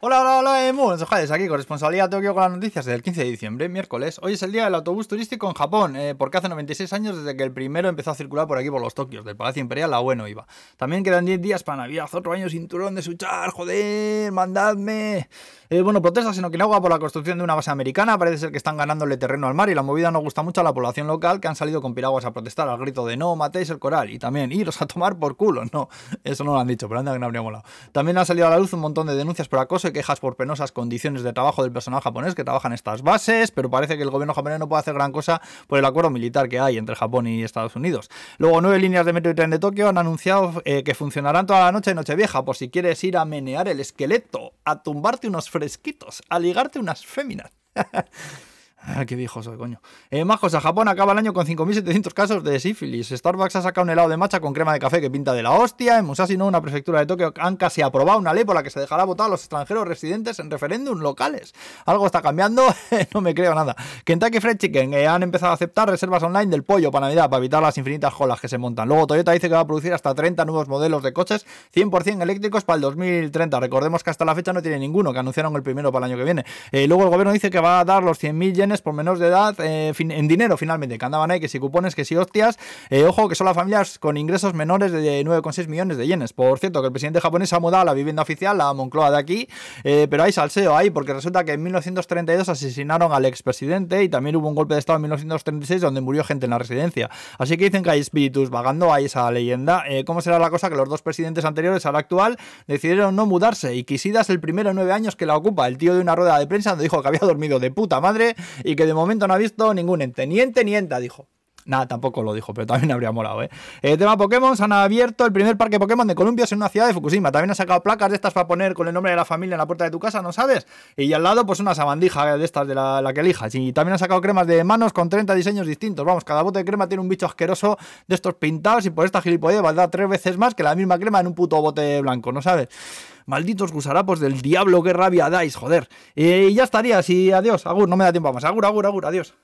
Hola, hola, hola, buenos ojales, aquí corresponsalía Tokio con las noticias del 15 de diciembre, miércoles. Hoy es el día del autobús turístico en Japón, eh, porque hace 96 años desde que el primero empezó a circular por aquí por los Tokios, del Palacio Imperial a bueno iba. También quedan 10 días para Navidad, otro año cinturón de suchar, joder, mandadme. Eh, bueno, protestas en Okinawa por la construcción de una base americana, parece ser que están ganándole terreno al mar y la movida no gusta mucho a la población local que han salido con piraguas a protestar al grito de no matéis el coral y también iros a tomar por culo. No, eso no lo han dicho, pero anda que no habría molado. También ha salido a la luz un montón de denuncias por acoso y quejas por penosas condiciones de trabajo del personal japonés que trabaja en estas bases, pero parece que el gobierno japonés no puede hacer gran cosa por el acuerdo militar que hay entre Japón y Estados Unidos. Luego, nueve líneas de metro y tren de Tokio han anunciado eh, que funcionarán toda la noche de Nochevieja, por si quieres ir a menear el esqueleto, a tumbarte unos fresquitos, a ligarte unas féminas. Ah, qué viejo soy, coño. Eh, más cosas. Japón acaba el año con 5.700 casos de sífilis. Starbucks ha sacado un helado de matcha con crema de café que pinta de la hostia. En Musashi, no, una prefectura de Tokio, han casi aprobado una ley por la que se dejará votar a los extranjeros residentes en referéndum locales. Algo está cambiando, no me creo nada. Kentucky Fried Chicken eh, han empezado a aceptar reservas online del pollo para Navidad para evitar las infinitas jolas que se montan. Luego Toyota dice que va a producir hasta 30 nuevos modelos de coches 100% eléctricos para el 2030. Recordemos que hasta la fecha no tiene ninguno, que anunciaron el primero para el año que viene. Eh, luego el gobierno dice que va a dar los 100.000 yenes por menores de edad eh, en dinero finalmente, que andaban ahí, que si cupones, que si hostias. Eh, ojo, que son las familias con ingresos menores de 9,6 millones de yenes. Por cierto, que el presidente japonés ha mudado la vivienda oficial, la Moncloa de aquí, eh, pero hay salseo ahí, porque resulta que en 1932 asesinaron al expresidente y también hubo un golpe de estado en 1936 donde murió gente en la residencia. Así que dicen que hay espíritus vagando, hay esa leyenda. ¿Cómo será la cosa? Que los dos presidentes anteriores al actual decidieron no mudarse y Kishida el primero en nueve años que la ocupa, el tío de una rueda de prensa donde dijo que había dormido de puta madre y que de momento no ha visto ningún ente, ni ente ni enta, dijo. Nada, tampoco lo dijo, pero también habría molado, ¿eh? eh tema Pokémon, se han abierto el primer parque Pokémon de Columbia en una ciudad de Fukushima. También han sacado placas de estas para poner con el nombre de la familia en la puerta de tu casa, ¿no sabes? Y al lado, pues una sabandija de estas de la, que elijas. Y también han sacado cremas de manos con 30 diseños distintos. Vamos, cada bote de crema tiene un bicho asqueroso de estos pintados y por esta gilipollez valdrá tres veces más que la misma crema en un puto bote blanco, ¿no sabes? Malditos gusarapos del diablo, qué rabia dais, joder. Y ya estaría, así, adiós, agur, no me da tiempo más. Agur, agur, agur, adiós.